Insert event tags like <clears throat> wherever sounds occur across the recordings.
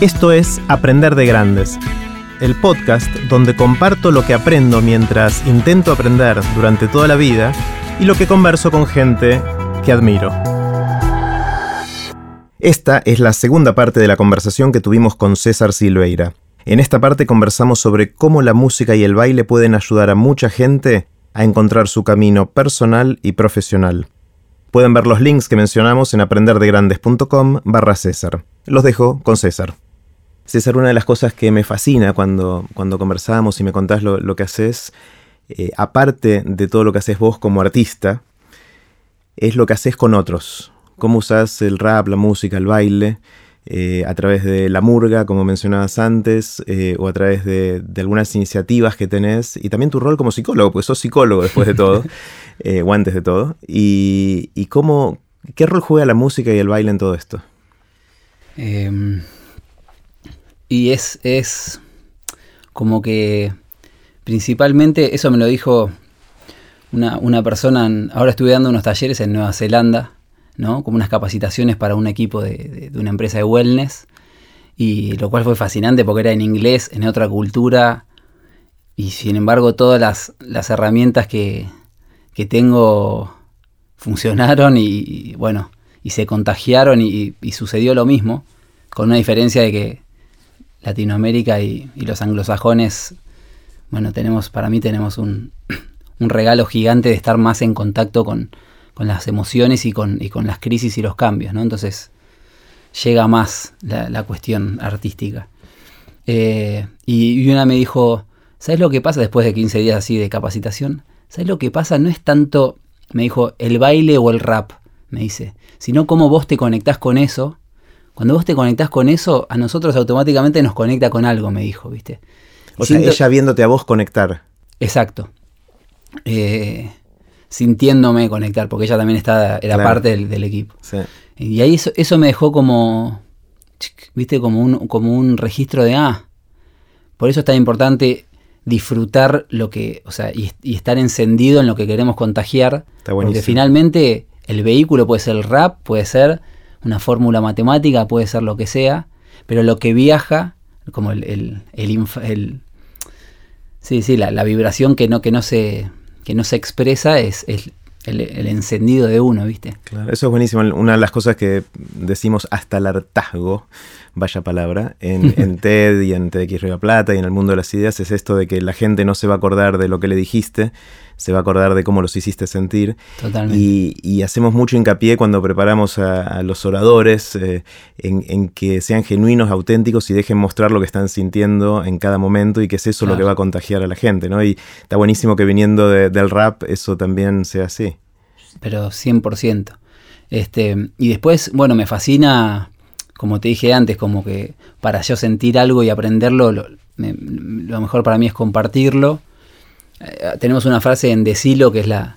Esto es Aprender de Grandes, el podcast donde comparto lo que aprendo mientras intento aprender durante toda la vida y lo que converso con gente que admiro. Esta es la segunda parte de la conversación que tuvimos con César Silveira. En esta parte conversamos sobre cómo la música y el baile pueden ayudar a mucha gente a encontrar su camino personal y profesional. Pueden ver los links que mencionamos en aprenderdegrandes.com barra César. Los dejo con César. César, una de las cosas que me fascina cuando, cuando conversamos y me contás lo, que haces, eh, aparte de todo lo que haces vos como artista, es lo que haces con otros. Cómo usas el rap, la música, el baile, eh, a través de la murga, como mencionabas antes, eh, o a través de, algunas iniciativas que tenés, y también tu rol como psicólogo, pues sos psicólogo después de todo, <laughs> eh, o antes de todo, y, cómo, qué rol juega la música y el baile en todo esto. Y es, es como que principalmente, eso me lo dijo una, una persona, ahora estuve dando unos talleres en Nueva Zelanda, como unas capacitaciones para un equipo de, una empresa de wellness, y lo cual fue fascinante porque era en inglés, en otra cultura, y sin embargo todas las, herramientas que, tengo funcionaron y, bueno, y se contagiaron y, sucedió lo mismo, con una diferencia de que Latinoamérica y, los anglosajones, bueno, tenemos, para mí tenemos un <clears throat> regalo gigante de estar más en contacto con, las emociones y con, y las crisis y los cambios, ¿no? Entonces llega más la, cuestión artística. Eh, y, una me dijo, ¿sabes lo que pasa después de 15 días así de capacitación? ¿Sabes lo que pasa? No es tanto, me dijo, el baile o el rap, me dice, sino cómo vos te conectás con eso. Cuando vos te conectás con eso, a nosotros automáticamente nos conecta con algo, me dijo, ¿viste? O sea, ella viéndote a vos conectar. Exacto. Eh, sintiéndome conectar, porque ella también está, era parte del, equipo. Y ahí eso, me dejó como, viste, como un, como un registro de, ah, por eso es tan importante disfrutar lo que, o sea, y, estar encendido en lo que queremos contagiar, porque finalmente el vehículo puede ser el rap, puede ser una fórmula matemática, puede ser lo que sea, pero lo que viaja, como el, el, el, sí, sí, la, la, vibración que no, que no se que no se expresa es, el, encendido de uno, ¿viste? Claro, eso es buenísimo. Una de las cosas que decimos hasta el hartazgo, vaya palabra, en, <laughs> en TED y en TEDx Río Plata y en el mundo de las ideas es esto de que la gente no se va a acordar de lo que le dijiste, se va a acordar de cómo los hiciste sentir. Totalmente. Y, hacemos mucho hincapié cuando preparamos a, los oradores eh, en, que sean genuinos, auténticos y dejen mostrar lo que están sintiendo en cada momento y que es eso lo que va a contagiar a la gente, ¿no? Y está buenísimo que viniendo del rap eso también sea así. Pero 100%. Este, y después, bueno, me fascina, como te dije antes, como que para yo sentir algo y aprenderlo, lo mejor para mí es compartirlo eh, tenemos una frase en Decilo, que es la,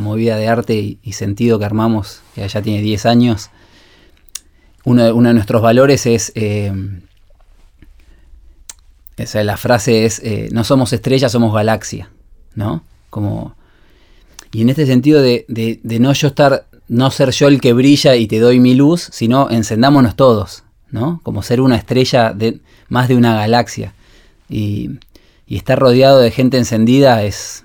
movida de arte y, sentido que armamos, que ya tiene 10 años. Uno de, nuestros valores es... Eh, la frase es, eh, no somos estrellas, somos galaxia, ¿no? Como, y en este sentido de, no yo estar, no ser yo el que brilla y te doy mi luz, sino encendámonos todos, ¿no? Como ser una estrella de más de una galaxia. Y, y estar rodeado de gente encendida es,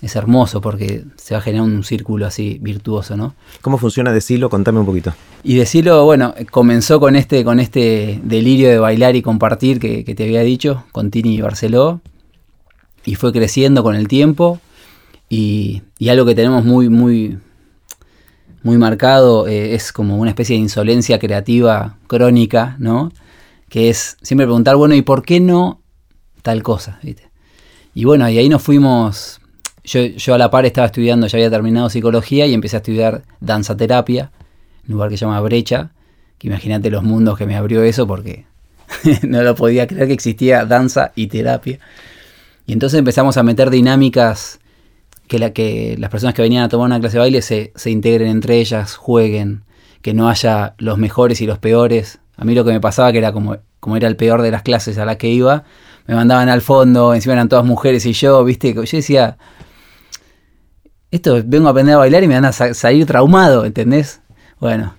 es hermoso porque se va a generar un círculo así virtuoso, ¿no? ¿Cómo funciona Decilo? Contame un poquito. Y Decilo, bueno, comenzó con este, con este delirio de bailar y compartir que, te había dicho, con Tini y Barceló, y fue creciendo con el tiempo, y, algo que tenemos muy, muy, muy marcado eh, es como una especie de insolencia creativa crónica, ¿no? Que es siempre preguntar, bueno, ¿y por qué no tal cosa, ¿viste? Y bueno, y ahí nos fuimos, yo, a la par estaba estudiando, ya había terminado psicología y empecé a estudiar danza terapia, un lugar que se llama Brecha, que imagínate los mundos que me abrió eso porque <laughs> no lo podía creer que existía danza y terapia. Y entonces empezamos a meter dinámicas que, la, que las personas que venían a tomar una clase de baile se, se integren entre ellas, jueguen, que no haya los mejores y los peores. A mí lo que me pasaba que era como, como era el peor de las clases a las que iba, me mandaban al fondo, encima eran todas mujeres y yo, viste, yo decía, esto vengo a aprender a bailar y me van a salir traumado, ¿entendés? Bueno,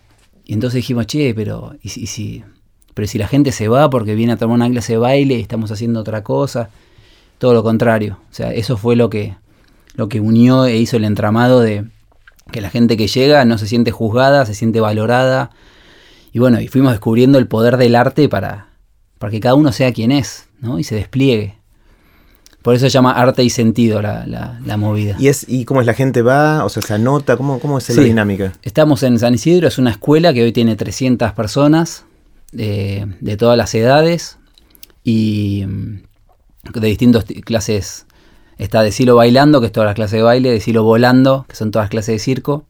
y entonces dijimos, che, pero, ¿y si, pero si la gente se va porque viene a tomar una clase de baile y estamos haciendo otra cosa, todo lo contrario. O sea, eso fue lo que, lo que unió e hizo el entramado de que la gente que llega no se siente juzgada, se siente valorada. Y bueno, y fuimos descubriendo el poder del arte para, para que cada uno sea quien es, ¿no? Y se despliegue. Por eso se llama arte y sentido la, la, movida. ¿Y, es, ¿Y cómo es la gente va? O sea, se anota, ¿cómo, cómo es la dinámica? Estamos en San Isidro, es una escuela que hoy tiene 300 personas de, de todas las edades y mm, de distintas clases. Está de Silo bailando, que es toda la clase de baile, de Silo volando, que son todas las clases de circo,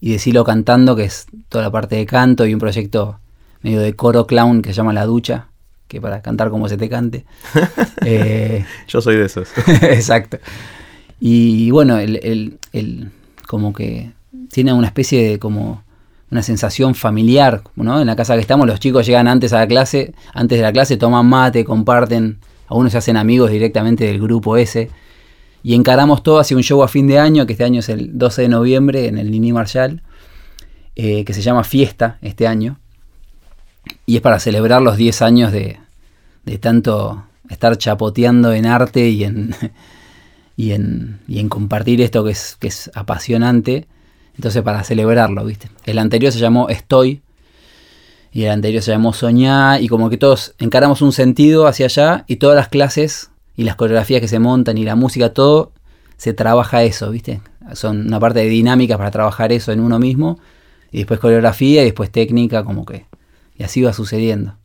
y de Silo cantando, que es toda la parte de canto, y un proyecto medio de coro clown que se llama La Ducha, que para cantar como se te cante. <laughs> Eh, Yo soy de esos. <laughs> exacto. Y bueno, el, como que tiene una especie de como una sensación familiar, ¿no? En la casa que estamos, los chicos llegan antes a la clase, antes de la clase toman mate, comparten, algunos se hacen amigos directamente del grupo ese. Y encaramos todo hacia un show a fin de año, que este año es el 12 de noviembre en el Nini Marshall, eh, que se llama Fiesta este año. Y es para celebrar los 10 años de, de tanto estar chapoteando en arte y en, <laughs> y en, y en compartir esto que es, que es apasionante. Entonces, para celebrarlo, ¿viste? El anterior se llamó Estoy y el anterior se llamó Soñar y como que todos encaramos un sentido hacia allá y todas las clases y las coreografías que se montan y la música, todo se trabaja eso, ¿viste? Son una parte de dinámica para trabajar eso en uno mismo y después coreografía y después técnica, como que... Y así va sucediendo.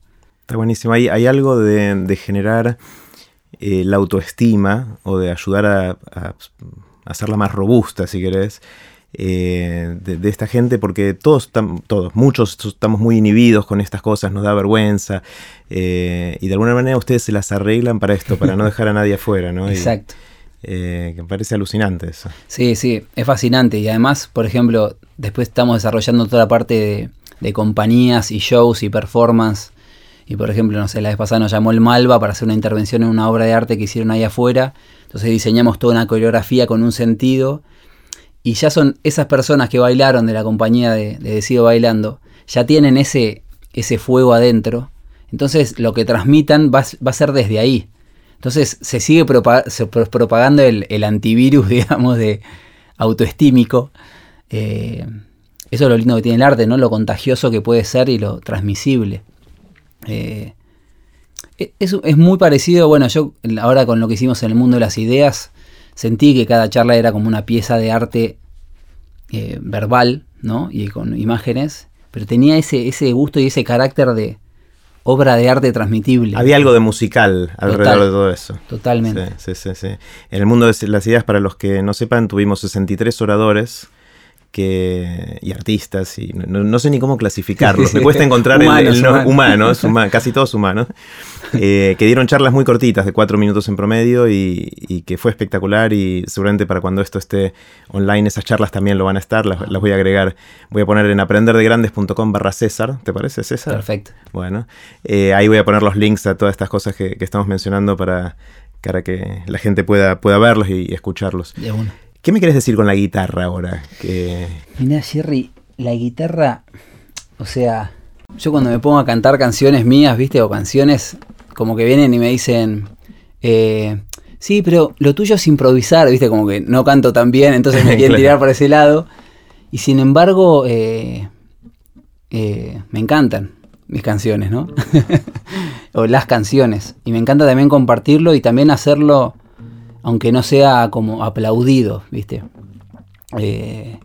Está buenísimo. Hay, hay algo de, generar eh, la autoestima o de ayudar a, hacerla más robusta, si querés, eh, de, esta gente, porque todos, todos, muchos estamos muy inhibidos con estas cosas, nos da vergüenza, eh, y de alguna manera ustedes se las arreglan para esto, para no <laughs> dejar a nadie afuera, ¿no? Exacto. que me parece alucinante eso. Sí, sí, es fascinante. Y además, por ejemplo, después estamos desarrollando toda la parte de, de compañías y shows y performance y por ejemplo, no sé, la vez pasada nos llamó el Malva para hacer una intervención en una obra de arte que hicieron ahí afuera. Entonces diseñamos toda una coreografía con un sentido. Y ya son esas personas que bailaron de la compañía de, Decido Bailando, ya tienen ese, ese fuego adentro. Entonces lo que transmitan va, a ser desde ahí. Entonces se sigue propagando el, antivirus, <laughs> digamos, de autoestímico. Eh, eso es lo lindo que tiene el arte, ¿no? Lo contagioso que puede ser y lo transmisible. Eh, e, es, muy parecido, bueno, yo ahora con lo que hicimos en el mundo de las ideas, sentí que cada charla era como una pieza de arte eh, verbal, ¿no? Y con imágenes, pero tenía ese, ese gusto y ese carácter de obra de arte transmitible. Había algo de musical alrededor de todo eso. Totalmente. Sí, sí, sí, En el mundo de las ideas, para los que no sepan, tuvimos 63 oradores y artistas, y no, sé ni cómo clasificarlos, me <laughs> cuesta encontrar el, humanos, casi todos humanos, eh, que dieron charlas muy cortitas, de cuatro minutos en promedio, y, que fue espectacular, y seguramente para cuando esto esté online, esas charlas también lo van a estar, las, voy a agregar, voy a poner en aprenderdegrandes.com barra César, ¿te parece César? Perfecto. Bueno, eh, ahí voy a poner los links a todas estas cosas que, estamos mencionando para, para que la gente pueda, pueda verlos y, escucharlos. De una. ¿Qué me quieres decir con la guitarra ahora? Que... Mira, Jerry, la guitarra, o sea, yo cuando me pongo a cantar canciones mías, ¿viste? O canciones como que vienen y me dicen, eh, sí, pero lo tuyo es improvisar, ¿viste? Como que no canto tan bien, entonces me <laughs> quieren tirar por ese lado. Y sin embargo, eh, eh, me encantan mis canciones, ¿no? <laughs> o las canciones. Y me encanta también compartirlo y también hacerlo aunque no sea como aplaudido, ¿viste? Eh,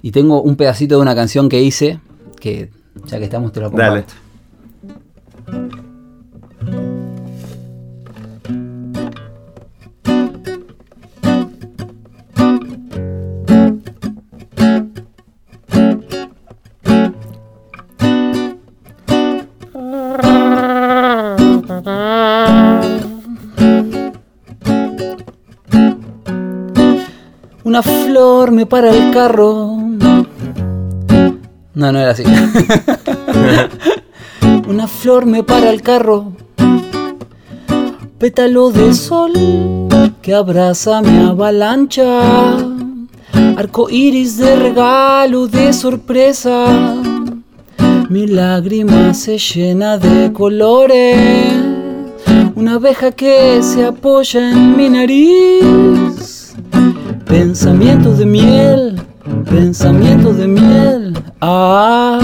y tengo un pedacito de una canción que hice, que ya que estamos te lo comparto. Una flor me para el carro. No, no era así. <laughs> Una flor me para el carro. Pétalo de sol que abraza mi avalancha. Arco iris de regalo de sorpresa. Mi lágrima se llena de colores. Una abeja que se apoya en mi nariz. Pensamientos de miel, pensamientos de miel. Ah.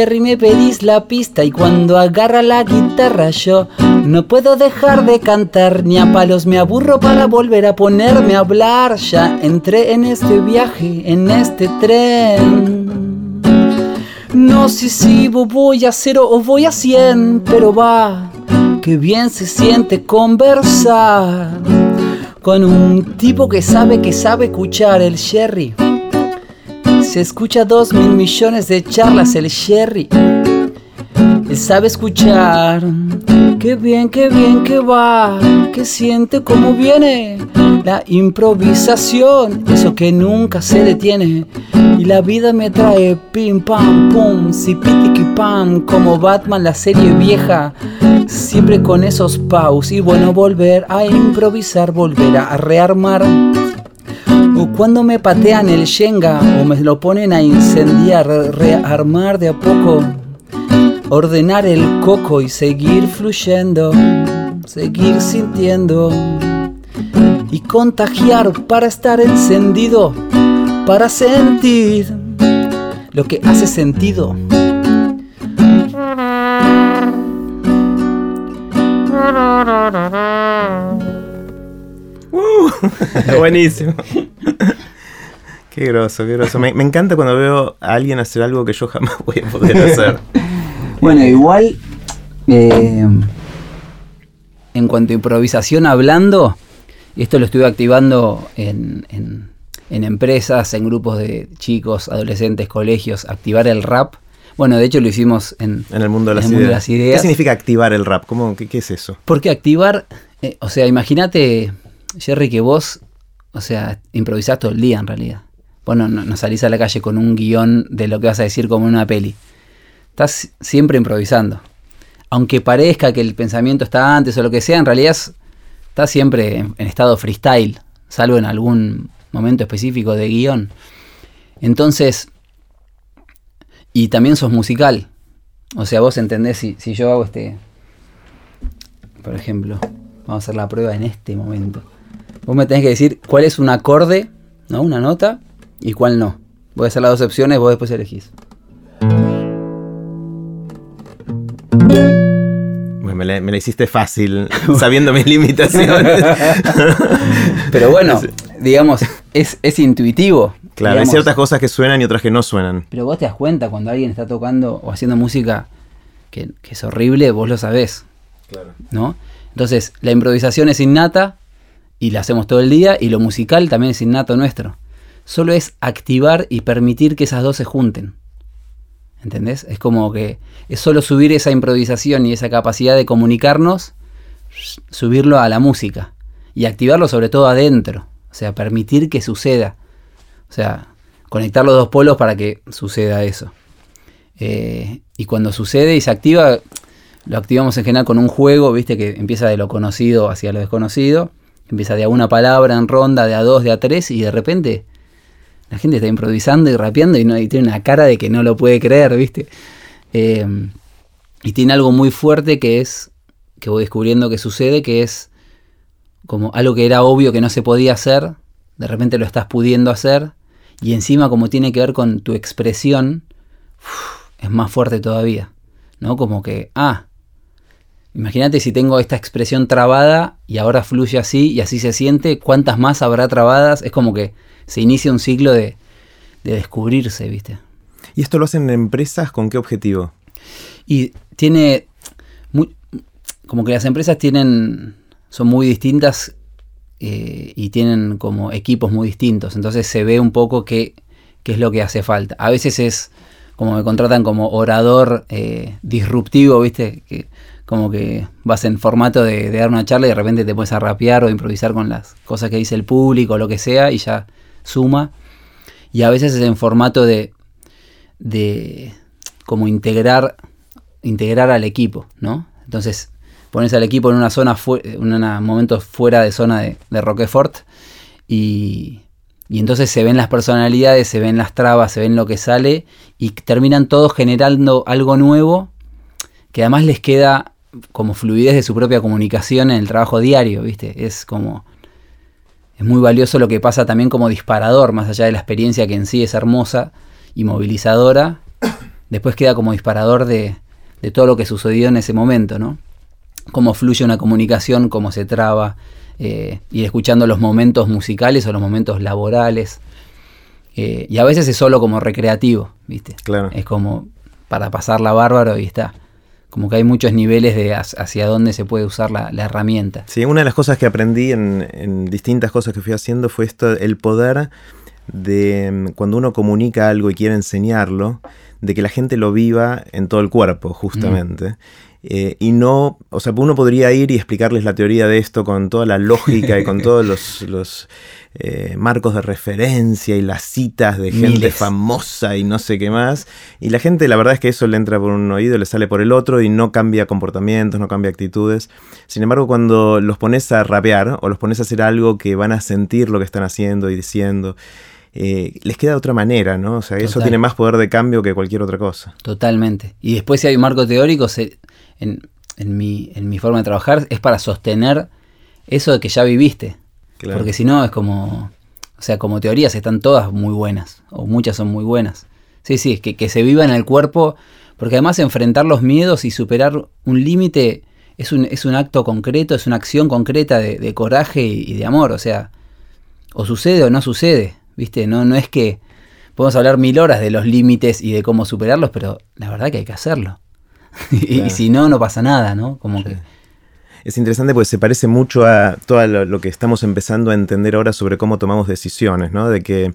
Jerry me pedís la pista y cuando agarra la guitarra yo no puedo dejar de cantar ni a palos me aburro para volver a ponerme a hablar. Ya entré en este viaje, en este tren. No sé si voy a cero o voy a cien, pero va, que bien se siente conversar con un tipo que sabe que sabe escuchar el Jerry. Se escucha dos mil millones de charlas el Sherry. Él sabe escuchar. Qué bien, qué bien que va. Que siente cómo viene. La improvisación, eso que nunca se detiene. Y la vida me trae pim pam pum, zipitiki pam, como Batman la serie vieja. Siempre con esos paus y bueno, volver a improvisar, volver a rearmar o cuando me patean el Shenga o me lo ponen a incendiar, rearmar de a poco, ordenar el coco y seguir fluyendo, seguir sintiendo y contagiar para estar encendido, para sentir lo que hace sentido. <laughs> buenísimo. <laughs> qué groso, qué groso. Me, encanta cuando veo a alguien hacer algo que yo jamás <laughs> voy a poder hacer. bueno, igual, eh, en cuanto a improvisación hablando, esto lo estuve activando en, en, empresas, en grupos de chicos, adolescentes, colegios, activar el rap. Bueno, de hecho lo hicimos en, el, mundo de, las ideas. ¿Qué significa activar el rap? ¿Cómo, qué, es eso? Porque activar, eh, o sea, imagínate Jerry, que vos, o sea, improvisás todo el día en realidad. Vos no, salís a la calle con un guion de lo que vas a decir como en una peli. Estás siempre improvisando. Aunque parezca que el pensamiento está antes o lo que sea, en realidad estás siempre en, estado freestyle, salvo en algún momento específico de guion. Entonces, y también sos musical. O sea, vos entendés si, si yo hago este, por ejemplo, vamos a hacer la prueba en este momento. Vos me tenés que decir cuál es un acorde, ¿no? Una nota, y cuál no. Voy a hacer las dos opciones, vos después elegís. me la, hiciste fácil, <laughs> <laughs> sabiendo mis limitaciones. <laughs> Pero bueno, digamos, es, intuitivo. Claro, hay ciertas cosas que suenan y otras que no suenan. Pero vos te das cuenta cuando alguien está tocando o haciendo música que, que es horrible, vos lo sabés. Claro. ¿No? Entonces, la improvisación es innata, y la hacemos todo el día y lo musical también es innato nuestro. Solo es activar y permitir que esas dos se junten. ¿Entendés? Es como que es solo subir esa improvisación y esa capacidad de comunicarnos, subirlo a la música y activarlo sobre todo adentro. O sea, permitir que suceda. O sea, conectar los dos polos para que suceda eso. Eh, y cuando sucede y se activa, lo activamos en general con un juego, viste, que empieza de lo conocido hacia lo desconocido Empieza de a una palabra en ronda, de a dos, de a tres, y de repente la gente está improvisando y rapeando y, no, tiene una cara de que no lo puede creer, ¿viste? Eh, y tiene algo muy fuerte que es, que voy descubriendo que sucede, que es como algo que era obvio que no se podía hacer, de repente lo estás pudiendo hacer, y encima como tiene que ver con tu expresión, es más fuerte todavía, ¿no? Como que, ah, Imagínate si tengo esta expresión trabada y ahora fluye así y así se siente, ¿cuántas más habrá trabadas? Es como que se inicia un ciclo de, descubrirse, ¿viste? ¿Y esto lo hacen en empresas con qué objetivo? Y tiene... como que las empresas tienen... son muy distintas eh, y tienen como equipos muy distintos. Entonces se ve un poco qué, qué es lo que hace falta. A veces es como me contratan como orador eh, disruptivo, ¿viste? Que como que vas en formato de, dar una charla y de repente te puedes a rapear o improvisar con las cosas que dice el público o lo que sea y ya suma. Y a veces es en formato de, de como integrar, integrar al equipo, ¿no? Entonces, pones al equipo en una zona, en un momento fuera de zona de, Roquefort y, y entonces se ven las personalidades, se ven las trabas, se ven lo que sale y terminan todos generando algo nuevo que además les queda como fluidez de su propia comunicación en el trabajo diario, ¿viste? Es como... Es muy valioso lo que pasa también como disparador, más allá de la experiencia que en sí es hermosa y movilizadora, después queda como disparador de, de todo lo que sucedió en ese momento, ¿no? Cómo fluye una comunicación, cómo se traba, eh, ir escuchando los momentos musicales o los momentos laborales. Eh, y a veces es solo como recreativo, ¿viste? Claro. Es como para pasarla bárbaro y está. Como que hay muchos niveles de hacia dónde se puede usar la, herramienta. Sí, una de las cosas que aprendí en, distintas cosas que fui haciendo fue esto, el poder de mm, cuando uno comunica algo y quiere enseñarlo, de que la gente lo viva en todo el cuerpo, justamente. Mm. Eh, y no, o sea, uno podría ir y explicarles la teoría de esto con toda la lógica y con <laughs> todos los, eh, marcos de referencia y las citas de gente famosa y no sé qué más. Y la gente, la verdad es que eso le entra por un oído, le sale por el otro y no cambia comportamientos, no cambia actitudes. Sin embargo, cuando los pones a rapear o los pones a hacer algo que van a sentir lo que están haciendo y diciendo, eh, les queda de otra manera, ¿no? O sea, eso tiene más poder de cambio que cualquier otra cosa. Totalmente. Y después si hay un marco teórico, en, mi, en mi forma de trabajar, es para sostener eso de que ya viviste. Porque si no, es como... O sea, como teorías están todas muy buenas, o muchas son muy buenas. Sí, sí, es que, que se viva en el cuerpo, porque además enfrentar los miedos y superar un límite es un, es un acto concreto, es una acción concreta de, coraje y, y, de amor. O sea, o sucede o no sucede. ¿viste? No, no es que podemos hablar mil horas de los límites y de cómo superarlos, pero la verdad que hay que hacerlo. <laughs> y, si no, no pasa nada, ¿no? Como que... Es interesante porque se parece mucho a todo lo, que estamos empezando a entender ahora sobre cómo tomamos decisiones, ¿no? De que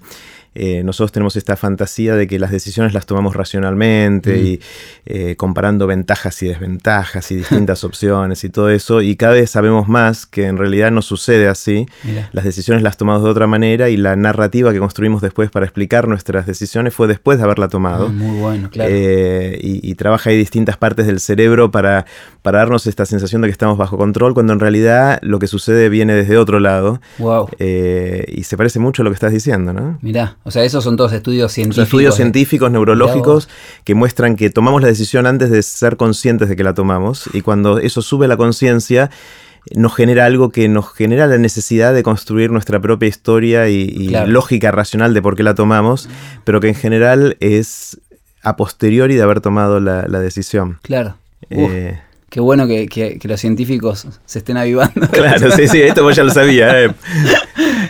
eh, nosotros tenemos esta fantasía de que las decisiones las tomamos racionalmente y eh, comparando ventajas y desventajas y distintas <laughs> opciones y todo eso, y cada vez sabemos más que en realidad no sucede así. Las decisiones las tomamos de otra manera y la narrativa que construimos después para explicar nuestras decisiones fue después de haberla tomado. Ah, muy bueno, claro. Eh, y, trabaja ahí distintas partes del cerebro para, para darnos esta sensación de que estamos bajo control, cuando en realidad lo que sucede viene desde otro lado. Wow. y se parece mucho a lo que estás diciendo, ¿no? Mirá, o sea, esos son todos estudios científicos. estudios científicos, neurológicos, que muestran que tomamos la decisión antes de ser conscientes de que la tomamos. Y cuando eso sube la conciencia, nos genera algo que nos genera la necesidad de construir nuestra propia historia y, lógica racional de por qué la tomamos, pero que en general es a posteriori de haber tomado la, decisión. Claro. Eh, Qué bueno que, los científicos se estén avivando. <laughs> Claro, sí, sí, esto vos ya lo sabías. Eh. <laughs>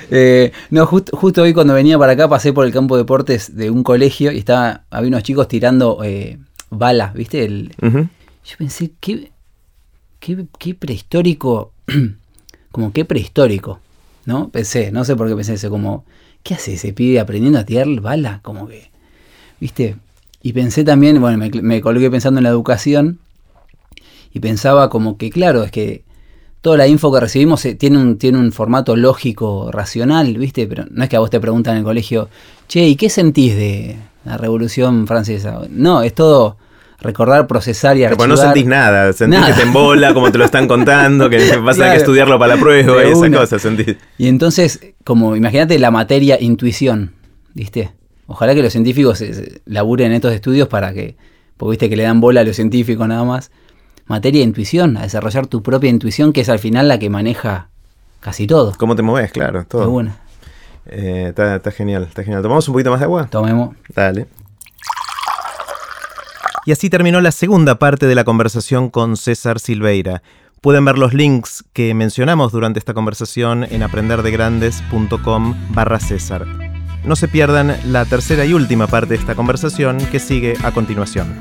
Eh, no, justo hoy cuando venía para acá pasé por el campo de deportes de un colegio y estaba, había unos chicos tirando eh, balas, ¿viste? El, Yo pensé, qué, qué, prehistórico, <clears throat> como qué prehistórico, ¿no? Pensé, no sé por qué pensé eso, como, ¿qué hace ese pibe aprendiendo a tirar bala? Como que, ¿viste? Y pensé también, bueno, me, me colgué pensando en la educación y pensaba como que, claro, es que toda la info que recibimos eh, tiene, un, tiene un formato lógico, racional, ¿viste? Pero no es que a vos te preguntan en el colegio, che, ¿y qué sentís de la Revolución Francesa? No, es todo recordar, procesar y archivar. Pero no sentís nada, sentís que te embola, como te lo están contando, que <laughs> vas a que estudiarlo para la prueba y esas cosas, sentís. Y entonces, como imagínate la materia intuición, ¿viste? Ojalá que los científicos laburen estos estudios para que, porque viste que le dan bola a los científicos nada más, materia de intuición, a desarrollar tu propia intuición, que es al final la que maneja casi todo. ¿Cómo te mueves? Claro, todo. bueno. Eh, está, genial, está genial. ¿Tomamos un poquito más de agua? Tomemos. Dale. Y así terminó la segunda parte de la conversación con César Silveira. Pueden ver los links que mencionamos durante esta conversación en aprenderdegrandes.com barra César. No se pierdan la tercera y última parte de esta conversación que sigue a continuación.